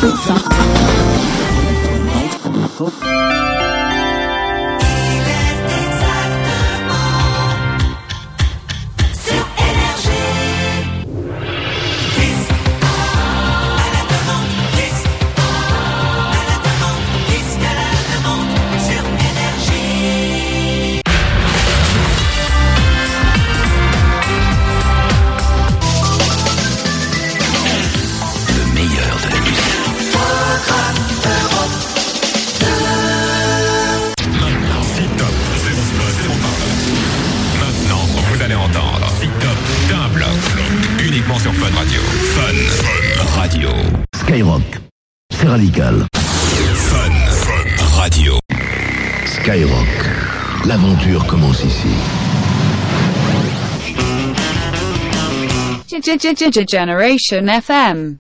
Sur sur Fun Radio. Fun, Fun Radio. Skyrock, c'est radical. Fun, Fun Radio. Skyrock, l'aventure commence ici. Generation FM.